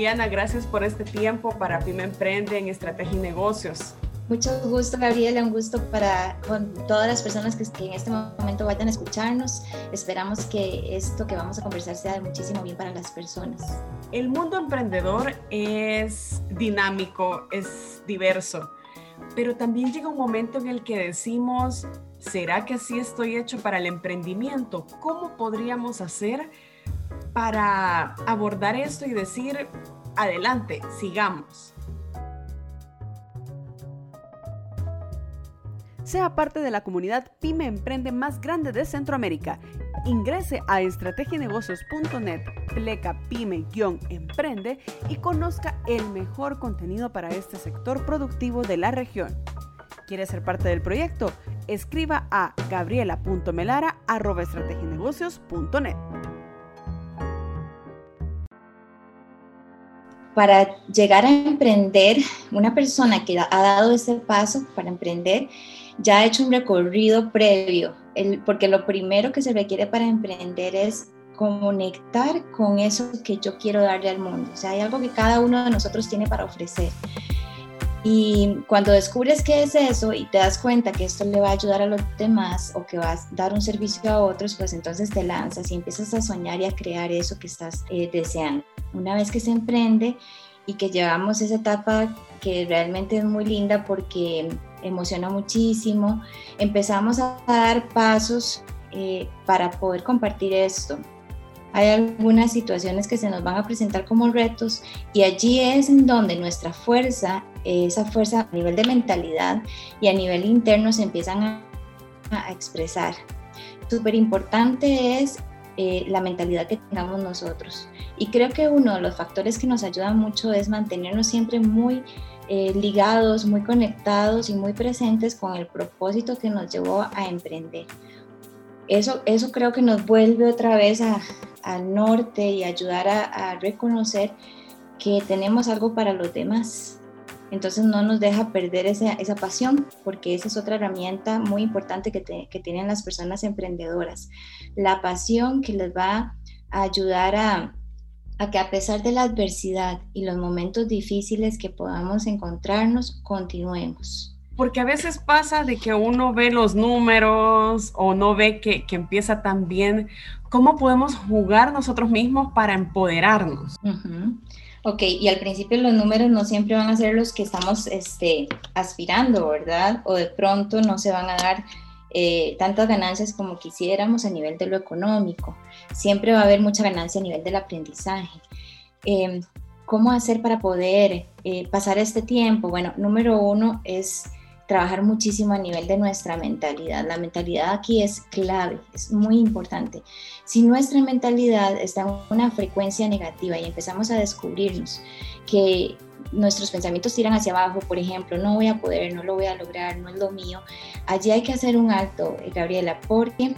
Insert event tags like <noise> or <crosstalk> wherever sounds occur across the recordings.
Gracias por este tiempo para Pyme Emprende en Estrategia y Negocios. Mucho gusto, Gabriela, un gusto para con todas las personas que, que, en este momento vayan a escucharnos. Esperamos que esto que vamos a conversar sea de muchísimo bien para las personas. El mundo emprendedor es dinámico, es diverso, pero también llega un momento en el que decimos, ¿será que así estoy hecho para el emprendimiento? ¿Cómo podríamos hacer para abordar esto y decir, adelante, sigamos? Sea parte de la comunidad Pyme Emprende más grande de Centroamérica. Ingrese a estrategienegocios.net, pleca pyme-emprende y conozca el mejor contenido para este sector productivo de la región. ¿Quiere ser parte del proyecto? Escriba a gabriela.melara.estrategienegocios.net. Para llegar a emprender, una persona que ha dado ese paso para emprender, ya ha hecho un recorrido previo, porque lo primero que se requiere para emprender es conectar con eso que yo quiero darle al mundo. O sea, hay algo que cada uno de nosotros tiene para ofrecer. Y cuando descubres qué es eso y te das cuenta que esto le va a ayudar a los demás o que vas a dar un servicio a otros, pues entonces te lanzas y empiezas a soñar y a crear eso que estás eh, deseando. Una vez que se emprende y que llevamos esa etapa que realmente es muy linda porque emociona muchísimo. Empezamos a dar pasos eh, para poder compartir esto. Hay algunas situaciones que se nos van a presentar como retos y allí es en donde nuestra fuerza, esa fuerza a nivel de mentalidad y a nivel interno se empiezan a, a expresar. Súper importante es eh, la mentalidad que tengamos nosotros. Y creo que uno de los factores que nos ayuda mucho es mantenernos siempre muy eh, ligados, muy conectados y muy presentes con el propósito que nos llevó a emprender. Eso, eso creo que nos vuelve otra vez al norte y ayudar a, reconocer que tenemos algo para los demás. Entonces no nos deja perder esa, esa pasión, porque esa es otra herramienta muy importante que, que, tienen las personas emprendedoras. La pasión que les va a ayudar a, a que a pesar de la adversidad y los momentos difíciles que podamos encontrarnos, continuemos. Porque a veces pasa de que uno ve los números o no ve que, que empieza tan bien. ¿Cómo podemos jugar nosotros mismos para empoderarnos? Ok, y al principio los números no siempre van a ser los que estamos este, aspirando, ¿verdad? O de pronto no se van a dar eh, tantas ganancias como quisiéramos a nivel de lo económico. Siempre va a haber mucha ganancia a nivel del aprendizaje. Em, ¿Cómo hacer para poder eh, pasar este tiempo? Bueno, número uno es trabajar muchísimo a nivel de nuestra mentalidad. La mentalidad aquí es clave, es muy importante. Si nuestra mentalidad está en una frecuencia negativa y empezamos a descubrirnos que nuestros pensamientos tiran hacia abajo, por ejemplo, no voy a poder, no lo voy a lograr, no es lo mío, allí hay que hacer un alto, eh, Gabriela, porque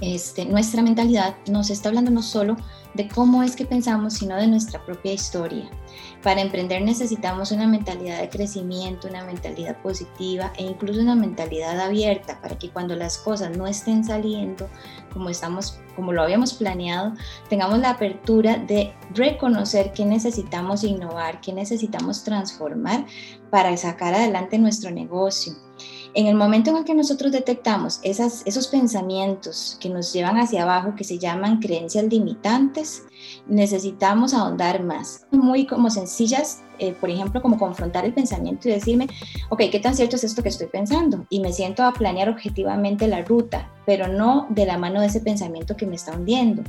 este, nuestra mentalidad nos está hablando no solo de cómo es que pensamos, sino de nuestra propia historia. Para emprender necesitamos una mentalidad de crecimiento, una mentalidad positiva e incluso una mentalidad abierta para que cuando las cosas no estén saliendo como estamos como lo habíamos planeado, tengamos la apertura de reconocer que necesitamos innovar, que necesitamos transformar para sacar adelante nuestro negocio. En el momento en el que nosotros detectamos esas, esos pensamientos que nos llevan hacia abajo, que se llaman creencias limitantes, necesitamos ahondar más. Muy como sencillas, eh, por ejemplo, como confrontar el pensamiento y decirme, ok, ¿qué tan cierto es esto que estoy pensando? Y me siento a planear objetivamente la ruta, pero no de la mano de ese pensamiento que me está hundiendo.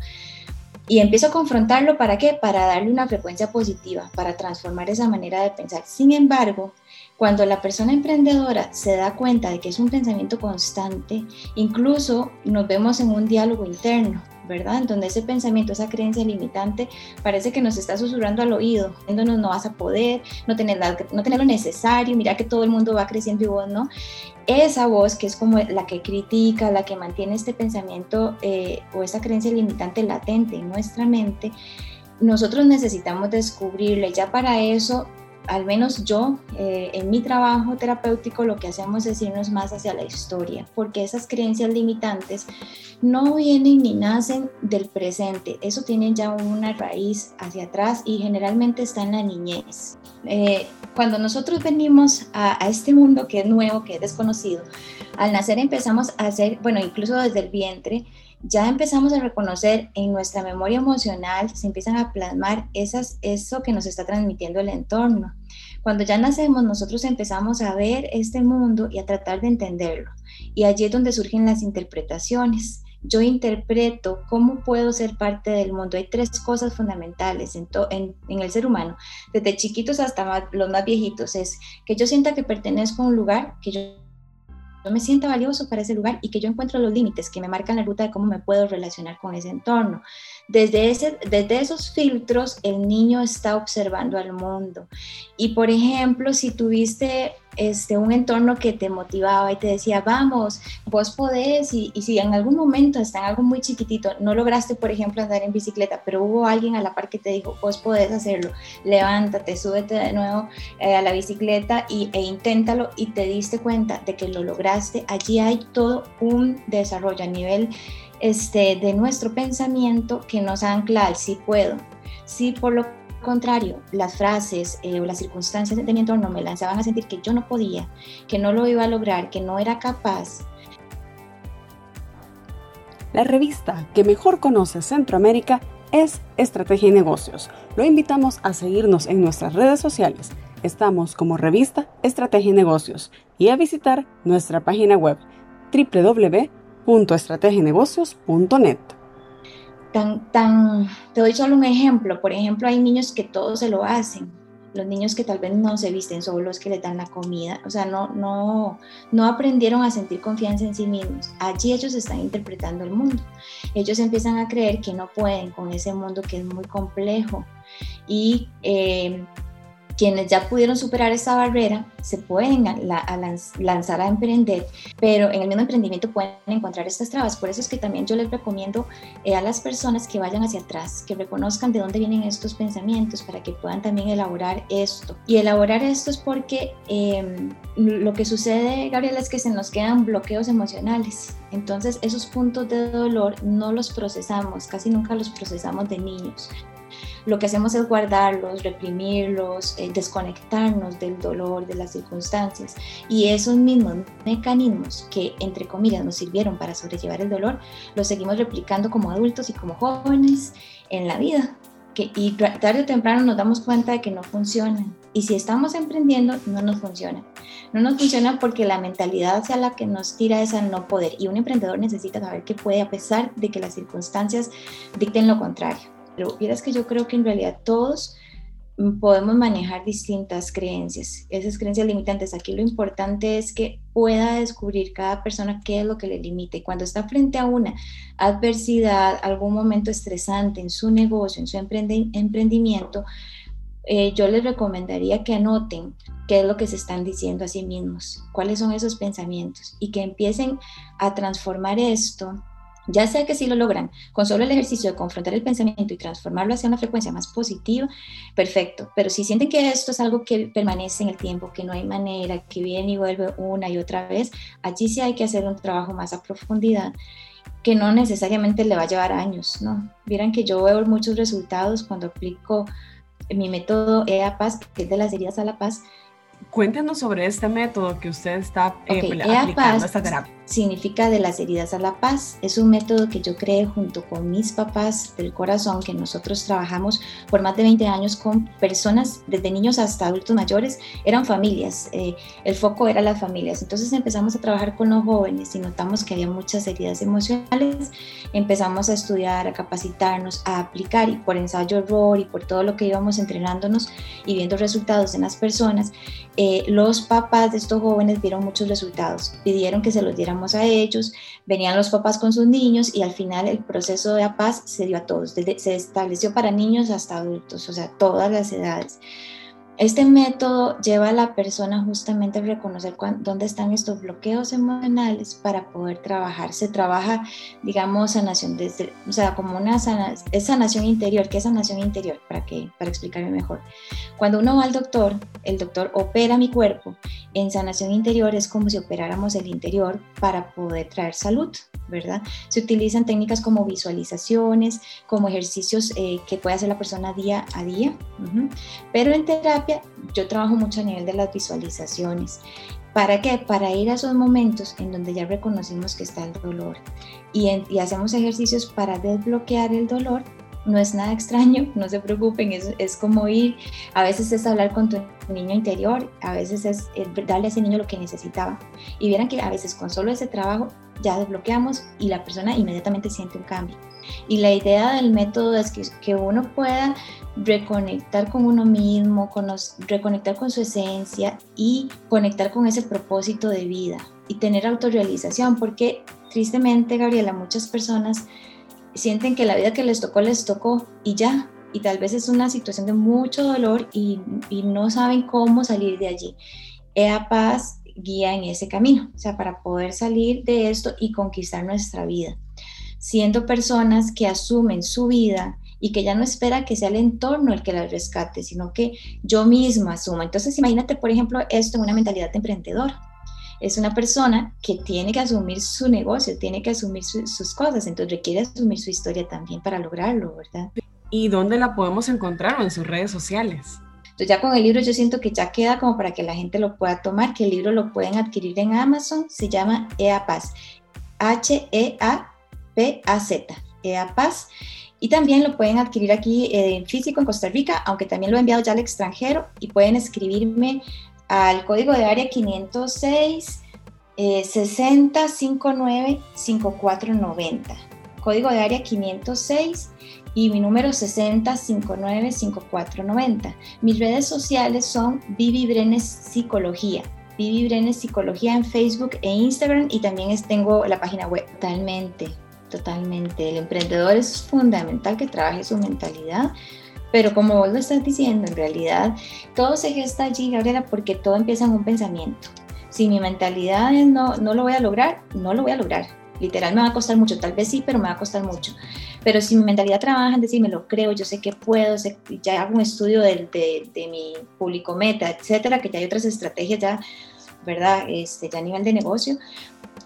Y empiezo a confrontarlo para qué? Para darle una frecuencia positiva, para transformar esa manera de pensar. Sin embargo, cuando la persona emprendedora se da cuenta de que es un pensamiento constante, incluso nos vemos en un diálogo interno, ¿verdad? En donde ese pensamiento, esa creencia limitante parece que nos está susurrando al oído, diciéndonos no vas a poder, no tener, no tener lo necesario, mira que todo el mundo va creciendo y vos no. Esa voz que es como la que critica, la que mantiene este pensamiento eh, o esa creencia limitante latente en nuestra mente, nosotros necesitamos descubrirle. Ya para eso al menos yo, eh, en mi trabajo terapéutico, lo que hacemos es irnos más hacia la historia, porque esas creencias limitantes no vienen ni nacen del presente, eso tiene ya una raíz hacia atrás y generalmente está en la niñez. Eh, cuando nosotros venimos a, a, este mundo que es nuevo, que es desconocido, al nacer empezamos a hacer, bueno, incluso desde el vientre, ya empezamos a reconocer en nuestra memoria emocional, se empiezan a plasmar esas, eso que nos está transmitiendo el entorno. Cuando ya nacemos, nosotros empezamos a ver este mundo y a tratar de entenderlo. Y allí es donde surgen las interpretaciones. Yo interpreto cómo puedo ser parte del mundo. Hay tres cosas fundamentales en, en, el ser humano, desde chiquitos hasta los más viejitos. Es que yo sienta que pertenezco a un lugar, que yo yo me sienta valioso para ese lugar y que yo encuentro los límites que me marcan la ruta de cómo me puedo relacionar con ese entorno. Desde, ese, desde esos filtros, el niño está observando al mundo. Y por ejemplo, si tuviste este, un entorno que te motivaba y te decía, vamos, vos podés, y, si en algún momento, hasta en algo muy chiquitito, no lograste, por ejemplo, andar en bicicleta, pero hubo alguien a la par que te dijo, vos podés hacerlo, levántate, súbete de nuevo eh, a la bicicleta y, e inténtalo y te diste cuenta de que lo lograste, allí hay todo un desarrollo a nivel este, de nuestro pensamiento que nos ancla al sí puedo. Si por lo contrario las frases eh, o las circunstancias de mi entorno me lanzaban a sentir que yo no podía, que no lo iba a lograr, que no era capaz. La revista que mejor conoce Centroamérica es Estrategia y Negocios. Lo invitamos a seguirnos en nuestras redes sociales. Estamos como revista Estrategia y Negocios y a visitar nuestra página web www www.estrategienegocios.net. Tan, tan, te doy solo un ejemplo. Por ejemplo, hay niños que todos se lo hacen. Los niños que tal vez no se visten, solo los que les dan la comida. O sea, no, no, no aprendieron a sentir confianza en sí mismos. Allí ellos están interpretando el mundo. Ellos empiezan a creer que no pueden con ese mundo que es muy complejo. Y eh, quienes ya pudieron superar esa barrera se pueden lanzar a emprender, pero en el mismo emprendimiento pueden encontrar estas trabas. Por eso es que también yo les recomiendo eh, a las personas que vayan hacia atrás, que reconozcan de dónde vienen estos pensamientos para que puedan también elaborar esto. Y elaborar esto es porque em, lo que sucede, Gabriela, es que se nos quedan bloqueos emocionales. Entonces esos puntos de dolor no los procesamos, casi nunca los procesamos de niños lo que hacemos es guardarlos, reprimirlos, eh, desconectarnos del dolor, de las circunstancias. Y esos mismos mecanismos que, entre comillas, nos sirvieron para sobrellevar el dolor, los seguimos replicando como adultos y como jóvenes en la vida. Que, y tarde o temprano nos damos cuenta de que no funcionan. Y si estamos emprendiendo, no nos funciona. No nos funciona porque la mentalidad hacia la que nos tira es no poder. Y un emprendedor necesita saber que puede a pesar de que las circunstancias dicten lo contrario. Pero vieras que yo creo que en realidad todos podemos manejar distintas creencias, esas creencias limitantes. Aquí lo importante es que pueda descubrir cada persona qué es lo que le limita. Y cuando está frente a una adversidad, algún momento estresante en su negocio, en su emprendimiento, eh, yo les recomendaría que anoten qué es lo que se están diciendo a sí mismos, cuáles son esos pensamientos y que empiecen a transformar esto ya sea que si lo logran con solo el ejercicio de confrontar el pensamiento y transformarlo hacia una frecuencia más positiva, perfecto. Pero si sienten que esto es algo que permanece en el tiempo, que no hay manera, que viene y vuelve una y otra vez, allí sí hay que hacer un trabajo más a profundidad que no necesariamente le va a llevar años, ¿no? Vieran que yo veo muchos resultados cuando aplico mi método EAPAS, que es de las heridas a la paz, Cuéntenos sobre este método que usted está eh, aplicando esta terapia. Significa de las heridas a la paz. Es un método que yo creé junto con mis papás del corazón, que nosotros trabajamos por más de 20 años con personas, desde niños hasta adultos mayores, eran familias. Eh, el foco era las familias. Entonces empezamos a trabajar con los jóvenes y notamos que había muchas heridas emocionales. Empezamos a estudiar, a capacitarnos, a aplicar y por ensayo-error y por todo lo que íbamos entrenándonos y viendo resultados en las personas eh, los papás de estos jóvenes vieron muchos resultados, pidieron que se los a ellos, venían los papás con sus niños y al final el proceso de paz se dio a todos, se estableció para niños hasta adultos, o sea, todas las edades. Este método lleva a la persona justamente a reconocer dónde están estos bloqueos emocionales para poder trabajar. Se trabaja, digamos, sanación desde, o sea, como una sanación interior. ¿Qué es sanación interior? Para, que, para explicarme mejor. Cuando uno va al doctor, el doctor opera mi cuerpo. En sanación interior es como si operáramos el interior para poder traer salud, ¿verdad? Se utilizan técnicas como visualizaciones, como ejercicios eh, que puede hacer la persona día a día. Pero en terapia, yo trabajo mucho a nivel de las visualizaciones. ¿Para qué? Para ir a esos momentos en donde ya reconocimos que está el dolor y, hacemos ejercicios para desbloquear el dolor. No es nada extraño, <laughs> no se preocupen, es, es como ir, a veces es hablar con tu niño interior, a veces es, es darle a ese niño lo que necesitaba. Y vieran que a veces con solo ese trabajo ya desbloqueamos y la persona inmediatamente siente un cambio. Y la idea del método es que, que uno pueda reconectar con uno mismo, con reconectar con su esencia y conectar con ese propósito de vida y tener autorrealización, porque tristemente, Gabriela, muchas personas sienten que la vida que les tocó les tocó y ya, y tal vez es una situación de mucho dolor y, y no saben cómo salir de allí. Ea Paz guía en ese camino, o sea, para poder salir de esto y conquistar nuestra vida, siendo personas que asumen su vida y que ya no espera que sea el entorno el que la rescate, sino que yo misma asuma. Entonces, imagínate, por ejemplo, esto en una mentalidad de emprendedor. Es una persona que tiene que asumir su negocio, tiene que asumir sus cosas, entonces requiere asumir su historia también para lograrlo, ¿verdad? ¿Y dónde la podemos encontrar en sus redes sociales? Entonces ya con el libro yo siento que ya queda como para que la gente lo pueda tomar, que el libro lo pueden adquirir en Amazon, se llama EA Paz, H-E-A-P-A-Z, EA Paz. Y también lo pueden adquirir aquí en físico en Costa Rica, aunque también lo he enviado ya al extranjero y pueden escribirme al código de área 506 eh, 6059 5490. Código de área 506 y mi número 6059 5490. Mis redes sociales son Vivi Brenes Psicología. Vivi Brenes Psicología en Facebook e Instagram y también tengo la página web. Totalmente Totalmente. El emprendedor es fundamental que trabaje su mentalidad, pero como vos lo estás diciendo, en realidad todo se gesta allí, Gabriela, porque todo empieza en un pensamiento. Si mi mentalidad es no, no lo voy a lograr, no lo voy a lograr. Literal me va a costar mucho, tal vez sí, pero me va a costar mucho. Pero si mi mentalidad trabaja en decir, me lo creo, yo sé que puedo, ya hago un estudio de, de, de, mi público meta, etcétera, que ya hay otras estrategias ya, ¿verdad? Este, ya a nivel de negocio,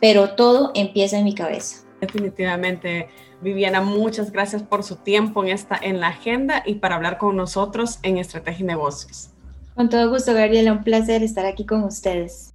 pero todo empieza en mi cabeza Definitivamente, Viviana, muchas gracias por su tiempo en, esta, en la agenda y para hablar con nosotros en Estrategia y Negocios. Con todo gusto, Gabriela, un placer estar aquí con ustedes.